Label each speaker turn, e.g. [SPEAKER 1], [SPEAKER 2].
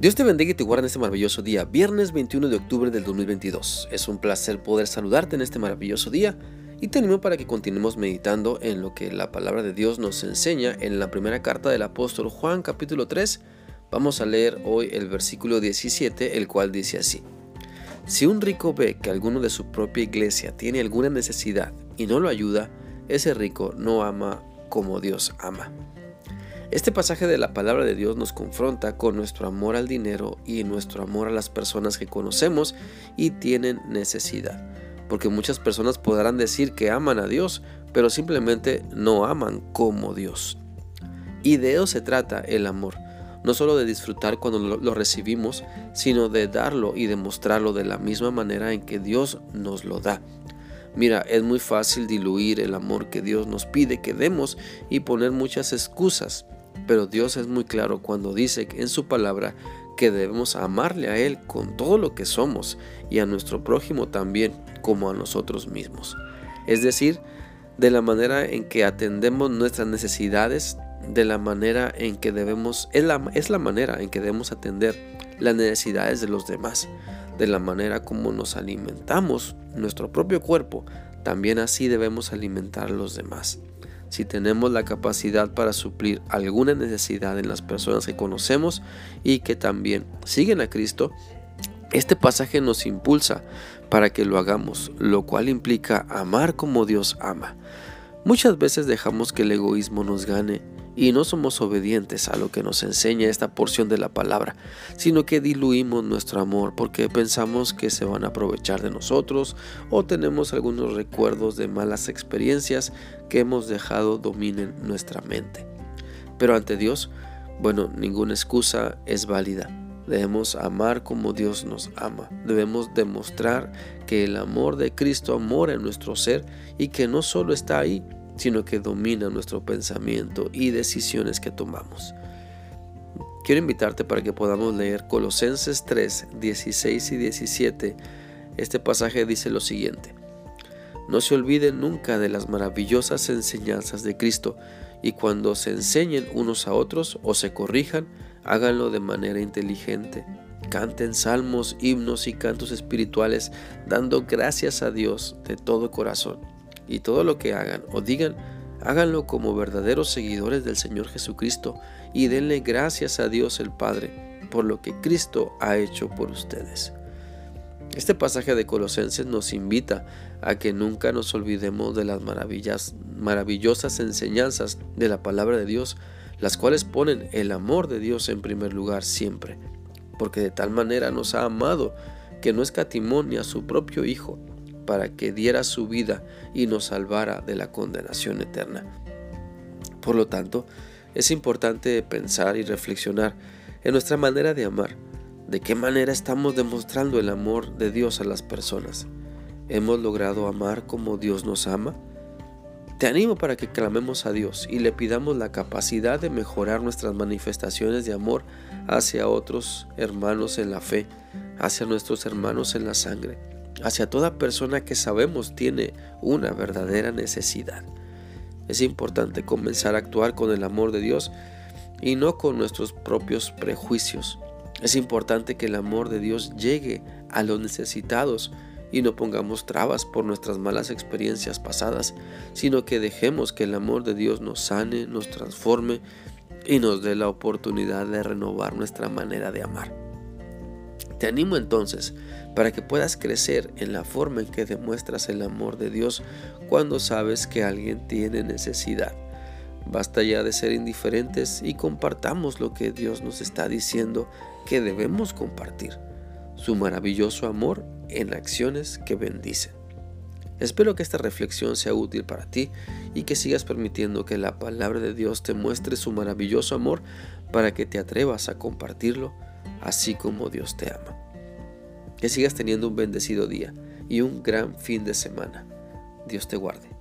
[SPEAKER 1] Dios te bendiga y te guarde en este maravilloso día, viernes 21 de octubre del 2022. Es un placer poder saludarte en este maravilloso día y te animo para que continuemos meditando en lo que la palabra de Dios nos enseña en la primera carta del apóstol Juan capítulo 3. Vamos a leer hoy el versículo 17, el cual dice así. Si un rico ve que alguno de su propia iglesia tiene alguna necesidad y no lo ayuda, ese rico no ama como Dios ama. Este pasaje de la palabra de Dios nos confronta con nuestro amor al dinero y nuestro amor a las personas que conocemos y tienen necesidad. Porque muchas personas podrán decir que aman a Dios, pero simplemente no aman como Dios. Y de eso se trata el amor, no solo de disfrutar cuando lo recibimos, sino de darlo y demostrarlo de la misma manera en que Dios nos lo da. Mira, es muy fácil diluir el amor que Dios nos pide que demos y poner muchas excusas pero Dios es muy claro cuando dice en su palabra que debemos amarle a Él con todo lo que somos y a nuestro prójimo también como a nosotros mismos. Es decir, de la manera en que atendemos nuestras necesidades, de la manera en que debemos, es la, es la manera en que debemos atender las necesidades de los demás, de la manera como nos alimentamos nuestro propio cuerpo, también así debemos alimentar a los demás si tenemos la capacidad para suplir alguna necesidad en las personas que conocemos y que también siguen a Cristo, este pasaje nos impulsa para que lo hagamos, lo cual implica amar como Dios ama. Muchas veces dejamos que el egoísmo nos gane y no somos obedientes a lo que nos enseña esta porción de la palabra, sino que diluimos nuestro amor porque pensamos que se van a aprovechar de nosotros o tenemos algunos recuerdos de malas experiencias que hemos dejado dominen nuestra mente. Pero ante Dios, bueno, ninguna excusa es válida. Debemos amar como Dios nos ama. Debemos demostrar que el amor de Cristo mora en nuestro ser y que no solo está ahí, sino que domina nuestro pensamiento y decisiones que tomamos. Quiero invitarte para que podamos leer Colosenses 3, 16 y 17. Este pasaje dice lo siguiente. No se olviden nunca de las maravillosas enseñanzas de Cristo y cuando se enseñen unos a otros o se corrijan, háganlo de manera inteligente. Canten salmos, himnos y cantos espirituales dando gracias a Dios de todo corazón y todo lo que hagan o digan, háganlo como verdaderos seguidores del Señor Jesucristo y denle gracias a Dios el Padre por lo que Cristo ha hecho por ustedes. Este pasaje de Colosenses nos invita a que nunca nos olvidemos de las maravillas, maravillosas enseñanzas de la palabra de Dios, las cuales ponen el amor de Dios en primer lugar siempre, porque de tal manera nos ha amado que no escatimó ni a su propio Hijo, para que diera su vida y nos salvara de la condenación eterna. Por lo tanto, es importante pensar y reflexionar en nuestra manera de amar, de qué manera estamos demostrando el amor de Dios a las personas. ¿Hemos logrado amar como Dios nos ama? Te animo para que clamemos a Dios y le pidamos la capacidad de mejorar nuestras manifestaciones de amor hacia otros hermanos en la fe, hacia nuestros hermanos en la sangre hacia toda persona que sabemos tiene una verdadera necesidad. Es importante comenzar a actuar con el amor de Dios y no con nuestros propios prejuicios. Es importante que el amor de Dios llegue a los necesitados y no pongamos trabas por nuestras malas experiencias pasadas, sino que dejemos que el amor de Dios nos sane, nos transforme y nos dé la oportunidad de renovar nuestra manera de amar. Te animo entonces para que puedas crecer en la forma en que demuestras el amor de Dios cuando sabes que alguien tiene necesidad. Basta ya de ser indiferentes y compartamos lo que Dios nos está diciendo que debemos compartir, su maravilloso amor en acciones que bendicen. Espero que esta reflexión sea útil para ti y que sigas permitiendo que la palabra de Dios te muestre su maravilloso amor para que te atrevas a compartirlo así como Dios te ama. Que sigas teniendo un bendecido día y un gran fin de semana. Dios te guarde.